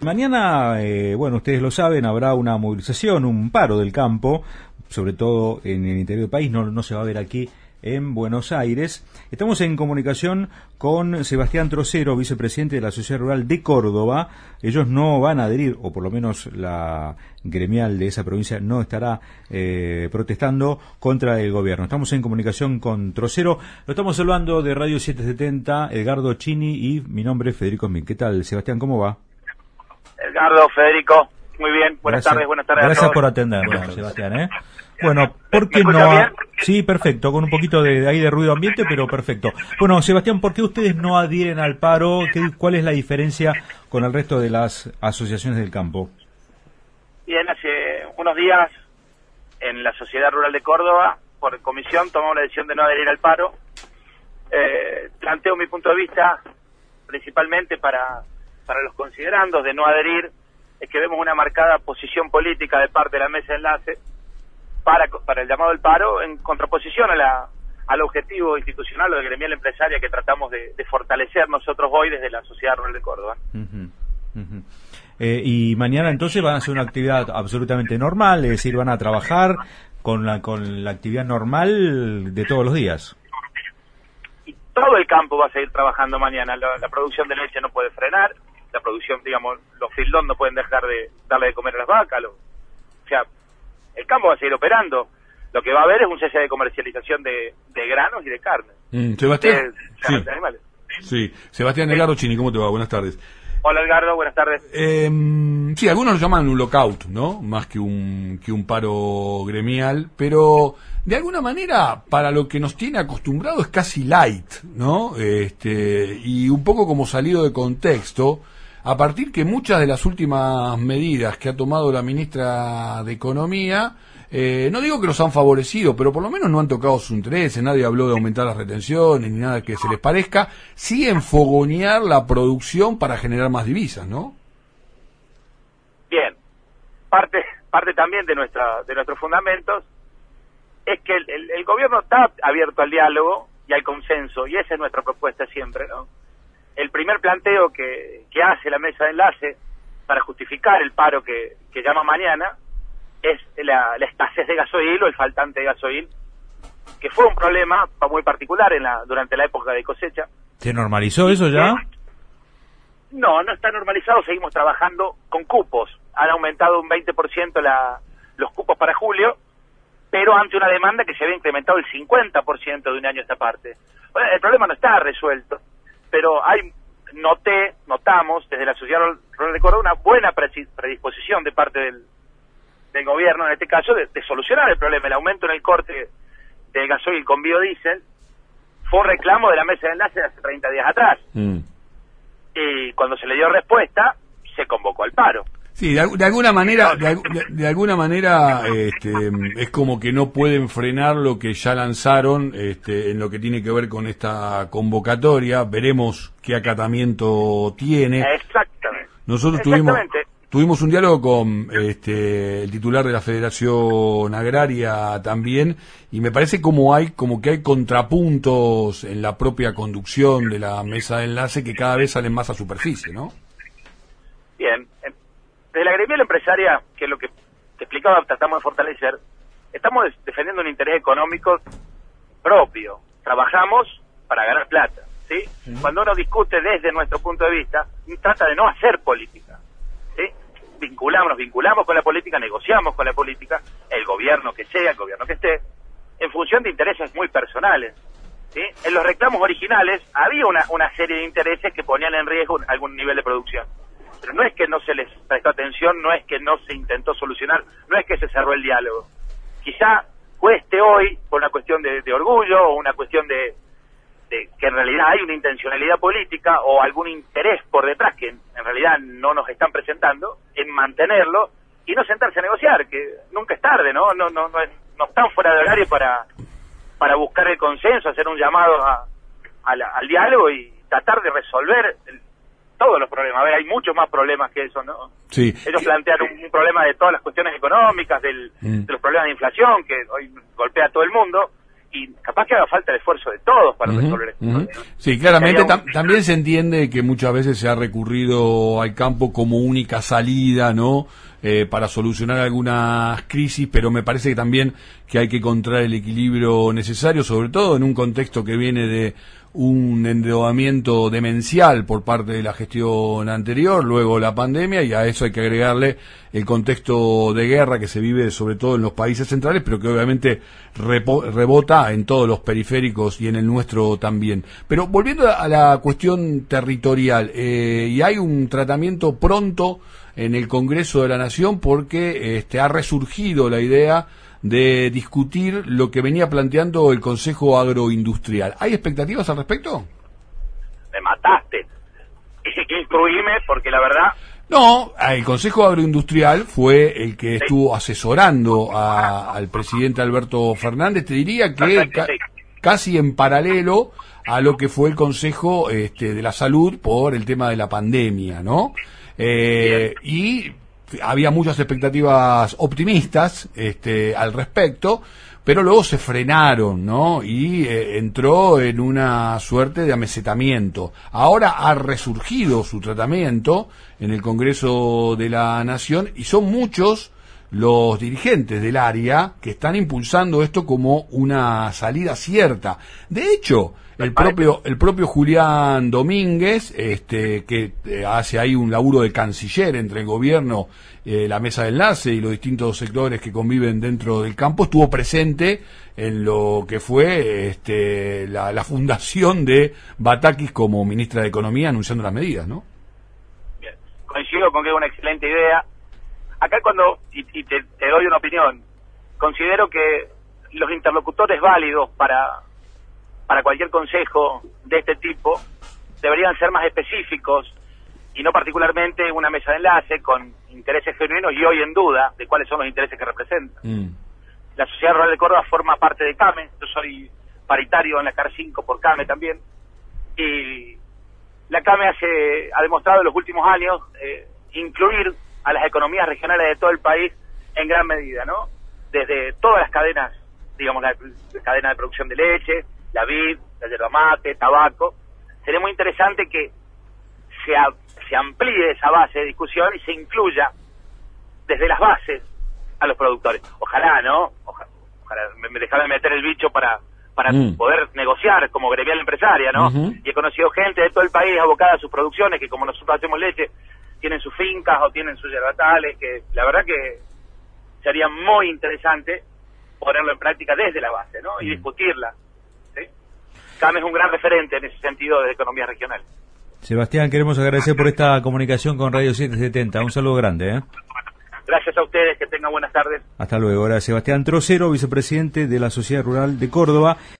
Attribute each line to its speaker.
Speaker 1: Mañana, eh, bueno, ustedes lo saben, habrá una movilización, un paro del campo, sobre todo en el interior del país, no, se va a ver aquí en Buenos Aires. Estamos en comunicación con Sebastián Trocero, vicepresidente de la Sociedad Rural de Córdoba. Ellos no van a adherir, o por lo menos la gremial de esa provincia no estará eh, protestando contra el gobierno. Estamos en comunicación con Trocero. Lo estamos hablando de Radio 770, Edgardo Chini y mi nombre es Federico Min. ¿Qué tal, Sebastián? ¿Cómo va?
Speaker 2: Edgardo, Federico, muy bien. Buenas tardes, buenas tardes.
Speaker 1: Gracias por atendernos, Sebastián. ¿eh? Bueno, ¿por qué no? Sí, perfecto, con un poquito de, ahí de ruido ambiente, pero perfecto. Bueno, Sebastián, ¿por qué ustedes no adhieren al paro? ¿Qué, ¿Cuál es la diferencia con el resto de las asociaciones del campo?
Speaker 2: Bien, hace unos días en la Sociedad Rural de Córdoba, por comisión, tomamos la decisión de no adherir al paro. Eh, planteo mi punto de vista principalmente para para los considerandos de no adherir es que vemos una marcada posición política de parte de la mesa de enlace para, para el llamado del paro en contraposición a la, al objetivo institucional o de gremial empresaria que tratamos de, fortalecer nosotros hoy desde la Sociedad Rural de Córdoba.
Speaker 1: Eh, y mañana entonces van a hacer una actividad absolutamente normal, es decir, van a trabajar con la, con la actividad normal de todos los días.
Speaker 2: Y todo el campo va a seguir trabajando mañana. la producción de leche no puede frenar, la producción, digamos, los fildón no pueden dejar de darle de comer a las vacas, o sea, el campo va a seguir operando. Lo que va a haber es un cese de comercialización de, granos y de carne.
Speaker 3: Mm, Sebastián. sí. Sebastián Edgardo Chini, ¿cómo te va? Buenas tardes.
Speaker 2: Hola Edgardo, buenas tardes.
Speaker 3: Eh, sí, algunos lo llaman un lockout, ¿no? Más que un, que un paro gremial, pero de alguna manera, para lo que nos tiene acostumbrado es casi light, ¿no? Este, y un poco como salido de contexto, a partir que muchas de las últimas medidas que ha tomado la ministra de Economía, eh, no digo que los han favorecido, pero por lo menos no han tocado su interés, nadie habló de aumentar las retenciones ni nada que se les parezca, sí enfogonear la producción para generar más divisas, ¿no?
Speaker 2: Bien, parte, parte también de, nuestra, de nuestros fundamentos es que el, el gobierno está abierto al diálogo y al consenso, y esa es nuestra propuesta siempre, ¿no? El primer planteo que, hace la mesa de enlace para justificar el paro que, llama mañana es la, escasez de gasoil o el faltante de gasoil, que fue un problema muy particular en la, durante la época de cosecha.
Speaker 1: ¿Se normalizó eso ya?
Speaker 2: No, no está normalizado, seguimos trabajando con cupos. Han aumentado un 20% la, los cupos para julio, pero ante una demanda que se había incrementado el 50% de un año a esta parte. el problema no está resuelto pero hay noté, notamos desde la Sociedad Rural de Córdoba una buena predisposición de parte del, del gobierno, en este caso, de, solucionar el problema. El aumento en el corte del gasoil con biodiesel fue un reclamo de la mesa de enlace de hace 30 días atrás. Mm. Y cuando se le dio respuesta, se convocó al paro.
Speaker 3: Sí, de, alguna manera, de, alguna manera, este, es como que no pueden frenar lo que ya lanzaron, este, en lo que tiene que ver con esta convocatoria. Veremos qué acatamiento tiene.
Speaker 2: Exactamente.
Speaker 3: Nosotros tuvimos tuvimos un diálogo con este, el titular de la Federación Agraria también, y me parece como hay, como que hay contrapuntos en la propia conducción de la mesa de enlace que cada vez salen más a superficie, ¿no?
Speaker 2: Bien, de la gremial empresaria, que es lo que te explicaba, tratamos de fortalecer, estamos defendiendo un interés económico propio. Trabajamos para ganar plata, ¿sí? Cuando uno discute desde nuestro punto de vista, trata de no hacer política, ¿sí? Vinculamos, nos vinculamos con la política, negociamos con la política, el gobierno que sea, el gobierno que esté, en función de intereses muy personales. ¿sí? En los reclamos originales había una, una serie de intereses que ponían en riesgo algún nivel de producción pero no es que no se les prestó atención, no es que no se intentó solucionar, no es que se cerró el diálogo. Quizá cueste hoy por una cuestión de, orgullo o una cuestión de, que en realidad hay una intencionalidad política o algún interés por detrás que en, realidad no nos están presentando en mantenerlo y no sentarse a negociar, que nunca es tarde, ¿no? No no no, están fuera de horario para para buscar el consenso, hacer un llamado a, al diálogo y tratar de resolver todos los problemas. A ver, hay muchos más problemas que eso, ¿no?
Speaker 3: Sí.
Speaker 2: Ellos plantean un, problema de todas las cuestiones económicas, del, mm. de los problemas de inflación que hoy golpea a todo el mundo, y capaz que haga falta el esfuerzo de todos para resolver esto.
Speaker 3: Sí, claramente también se entiende que muchas veces se ha recurrido al campo como única salida, ¿no? Eh, para solucionar algunas crisis, pero me parece que también que hay que encontrar el equilibrio necesario, sobre todo en un contexto que viene de un endeudamiento demencial por parte de la gestión anterior, luego la pandemia, y a eso hay que agregarle el contexto de guerra que se vive sobre todo en los países centrales, pero que obviamente rebota en todos los periféricos y en el nuestro también. Pero volviendo a la cuestión territorial, eh, y hay un tratamiento pronto en el Congreso de la Nación porque este, ha resurgido la idea de discutir lo que venía planteando el Consejo Agroindustrial. ¿Hay expectativas al respecto?
Speaker 2: Me mataste. Incluíme porque la verdad...
Speaker 3: No, el Consejo Agroindustrial fue el que estuvo asesorando al presidente Alberto Fernández. Te diría que casi en paralelo a lo que fue el Consejo este, de la Salud por el tema de la pandemia, ¿no? Eh, y había muchas expectativas optimistas este, al respecto, pero luego se frenaron, ¿no? Y eh, entró en una suerte de amesetamiento. Ahora ha resurgido su tratamiento en el Congreso de la Nación y son muchos los dirigentes del área que están impulsando esto como una salida cierta. De hecho, el propio, el propio Julián Domínguez, este, que eh, hace ahí un laburo de canciller entre el gobierno, eh, la mesa de enlace y los distintos sectores que conviven dentro del campo, estuvo presente en lo que fue este, la, fundación de Batakis como ministra de Economía anunciando las medidas, ¿no?
Speaker 2: Bien. Coincido con que es una excelente idea acá cuando, y, te, doy una opinión, considero que los interlocutores válidos para, para cualquier consejo de este tipo deberían ser más específicos y no particularmente una mesa de enlace con intereses genuinos y hoy en duda de cuáles son los intereses que representan. Mm. La Sociedad Rural de Córdoba forma parte de CAME, yo soy paritario en la CAR 5 por CAME también, y la CAME hace, ha demostrado en los últimos años eh, incluir a las economías regionales de todo el país en gran medida, ¿no? Desde todas las cadenas, digamos, la, cadena de producción de leche, la vid, la yerba mate, tabaco. Sería muy interesante que se, se amplíe esa base de discusión y se incluya desde las bases a los productores. Ojalá, ¿no? Ojalá, me, me de meter el bicho para para mm. poder negociar como gremial empresaria, ¿no? Y he conocido gente de todo el país abocada a sus producciones que como nosotros hacemos leche, tienen sus fincas o tienen sus yerbatales, que la verdad que sería muy interesante ponerlo en práctica desde la base, ¿no? Y mm. discutirla. ¿sí? CAM es un gran referente en ese sentido de economía regional.
Speaker 1: Sebastián, queremos agradecer por esta comunicación con Radio 770. Un saludo grande, ¿eh?
Speaker 2: Gracias a ustedes, que tengan buenas tardes.
Speaker 1: Hasta luego. Ahora Sebastián Trocero, vicepresidente de la Sociedad Rural de Córdoba.